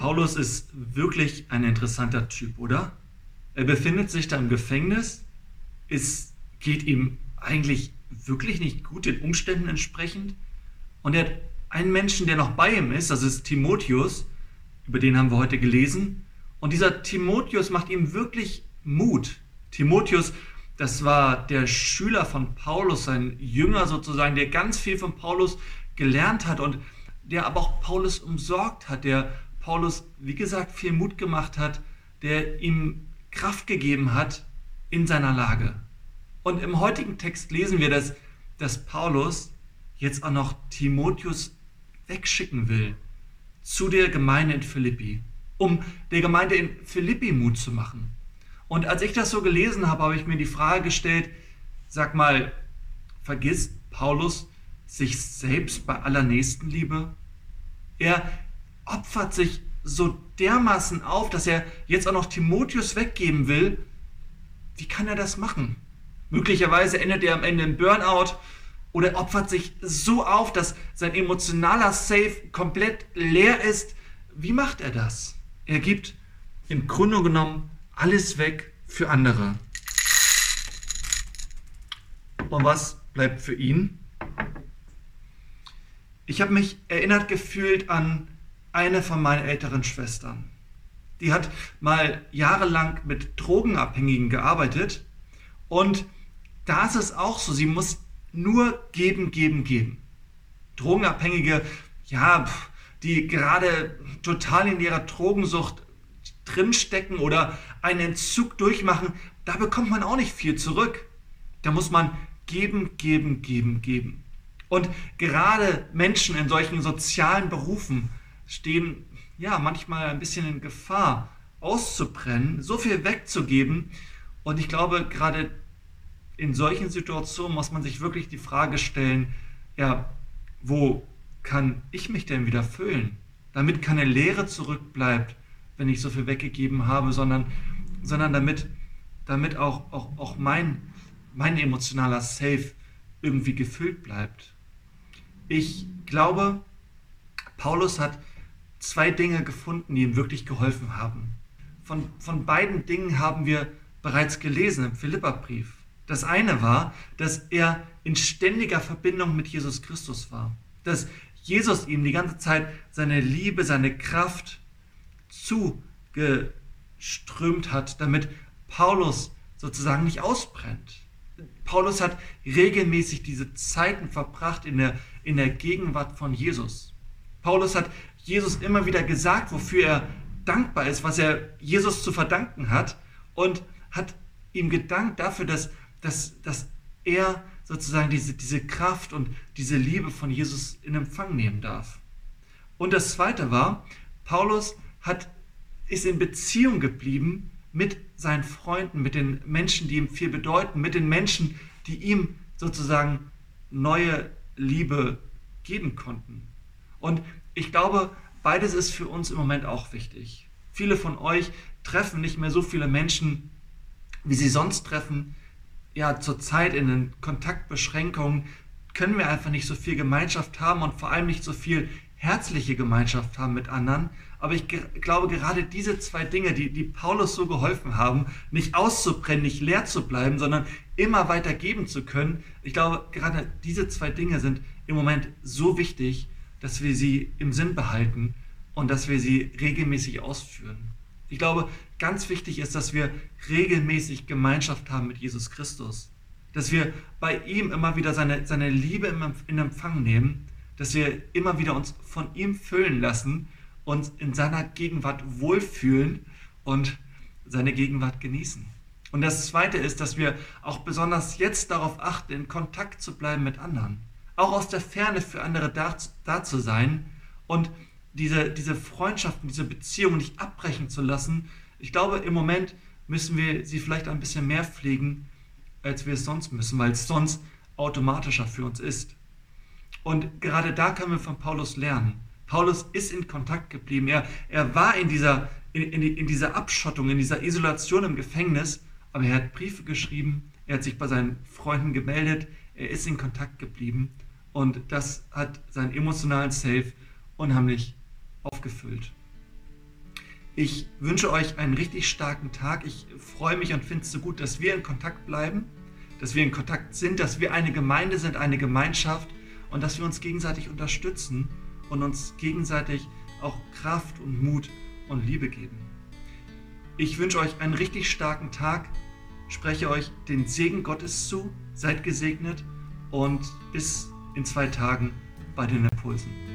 Paulus ist wirklich ein interessanter Typ, oder? Er befindet sich da im Gefängnis, es geht ihm eigentlich wirklich nicht gut den Umständen entsprechend und er hat einen Menschen, der noch bei ihm ist, das ist Timotheus, über den haben wir heute gelesen. Und dieser Timotheus macht ihm wirklich Mut. Timotheus, das war der Schüler von Paulus, sein Jünger sozusagen, der ganz viel von Paulus gelernt hat und der aber auch Paulus umsorgt hat, der Paulus, wie gesagt, viel Mut gemacht hat, der ihm Kraft gegeben hat in seiner Lage. Und im heutigen Text lesen wir, dass, dass Paulus jetzt auch noch Timotheus wegschicken will zu der Gemeinde in Philippi, um der Gemeinde in Philippi Mut zu machen. Und als ich das so gelesen habe, habe ich mir die Frage gestellt, sag mal, vergisst Paulus sich selbst bei aller Nächstenliebe? Er opfert sich so dermaßen auf, dass er jetzt auch noch Timotheus weggeben will. Wie kann er das machen? Möglicherweise endet er am Ende im Burnout oder opfert sich so auf, dass sein emotionaler Safe komplett leer ist. Wie macht er das? Er gibt im Grunde genommen alles weg für andere. Und was bleibt für ihn? Ich habe mich erinnert gefühlt an eine von meinen älteren Schwestern. Die hat mal jahrelang mit Drogenabhängigen gearbeitet und da ist es auch so, sie muss nur geben, geben, geben. Drogenabhängige, ja, die gerade total in ihrer Drogensucht drinstecken oder einen Entzug durchmachen, da bekommt man auch nicht viel zurück. Da muss man geben, geben, geben, geben. Und gerade Menschen in solchen sozialen Berufen stehen ja manchmal ein bisschen in Gefahr, auszubrennen, so viel wegzugeben. Und ich glaube, gerade in solchen Situationen muss man sich wirklich die Frage stellen, ja, wo kann ich mich denn wieder füllen? Damit keine Leere zurückbleibt, wenn ich so viel weggegeben habe, sondern, sondern damit, damit auch, auch, auch mein, mein emotionaler Safe irgendwie gefüllt bleibt. Ich glaube, Paulus hat zwei Dinge gefunden, die ihm wirklich geholfen haben. Von, von beiden Dingen haben wir bereits gelesen im Philipperbrief. Das eine war, dass er in ständiger Verbindung mit Jesus Christus war. Dass Jesus ihm die ganze Zeit seine Liebe, seine Kraft zugeströmt hat, damit Paulus sozusagen nicht ausbrennt. Paulus hat regelmäßig diese Zeiten verbracht in der, in der Gegenwart von Jesus. Paulus hat Jesus immer wieder gesagt, wofür er dankbar ist, was er Jesus zu verdanken hat und hat ihm gedankt dafür, dass dass, dass er sozusagen diese, diese Kraft und diese Liebe von Jesus in Empfang nehmen darf. Und das Zweite war, Paulus hat, ist in Beziehung geblieben mit seinen Freunden, mit den Menschen, die ihm viel bedeuten, mit den Menschen, die ihm sozusagen neue Liebe geben konnten. Und ich glaube, beides ist für uns im Moment auch wichtig. Viele von euch treffen nicht mehr so viele Menschen, wie sie sonst treffen ja, zurzeit in den Kontaktbeschränkungen können wir einfach nicht so viel Gemeinschaft haben und vor allem nicht so viel herzliche Gemeinschaft haben mit anderen. Aber ich glaube, gerade diese zwei Dinge, die, die Paulus so geholfen haben, nicht auszubrennen, nicht leer zu bleiben, sondern immer weiter geben zu können, ich glaube, gerade diese zwei Dinge sind im Moment so wichtig, dass wir sie im Sinn behalten und dass wir sie regelmäßig ausführen. Ich glaube, ganz wichtig ist, dass wir regelmäßig Gemeinschaft haben mit Jesus Christus. Dass wir bei ihm immer wieder seine, seine Liebe in Empfang nehmen. Dass wir immer wieder uns von ihm füllen lassen, uns in seiner Gegenwart wohlfühlen und seine Gegenwart genießen. Und das Zweite ist, dass wir auch besonders jetzt darauf achten, in Kontakt zu bleiben mit anderen. Auch aus der Ferne für andere da, da zu sein und diese, diese Freundschaften, diese Beziehungen nicht abbrechen zu lassen. Ich glaube, im Moment müssen wir sie vielleicht ein bisschen mehr pflegen, als wir es sonst müssen, weil es sonst automatischer für uns ist. Und gerade da können wir von Paulus lernen. Paulus ist in Kontakt geblieben. Er, er war in dieser, in, in, in dieser Abschottung, in dieser Isolation im Gefängnis, aber er hat Briefe geschrieben, er hat sich bei seinen Freunden gemeldet, er ist in Kontakt geblieben und das hat seinen emotionalen Safe unheimlich aufgefüllt. Ich wünsche euch einen richtig starken Tag. Ich freue mich und finde es so gut, dass wir in Kontakt bleiben, dass wir in Kontakt sind, dass wir eine Gemeinde sind, eine Gemeinschaft und dass wir uns gegenseitig unterstützen und uns gegenseitig auch Kraft und Mut und Liebe geben. Ich wünsche euch einen richtig starken Tag, spreche euch den Segen Gottes zu, seid gesegnet und bis in zwei Tagen bei den Impulsen.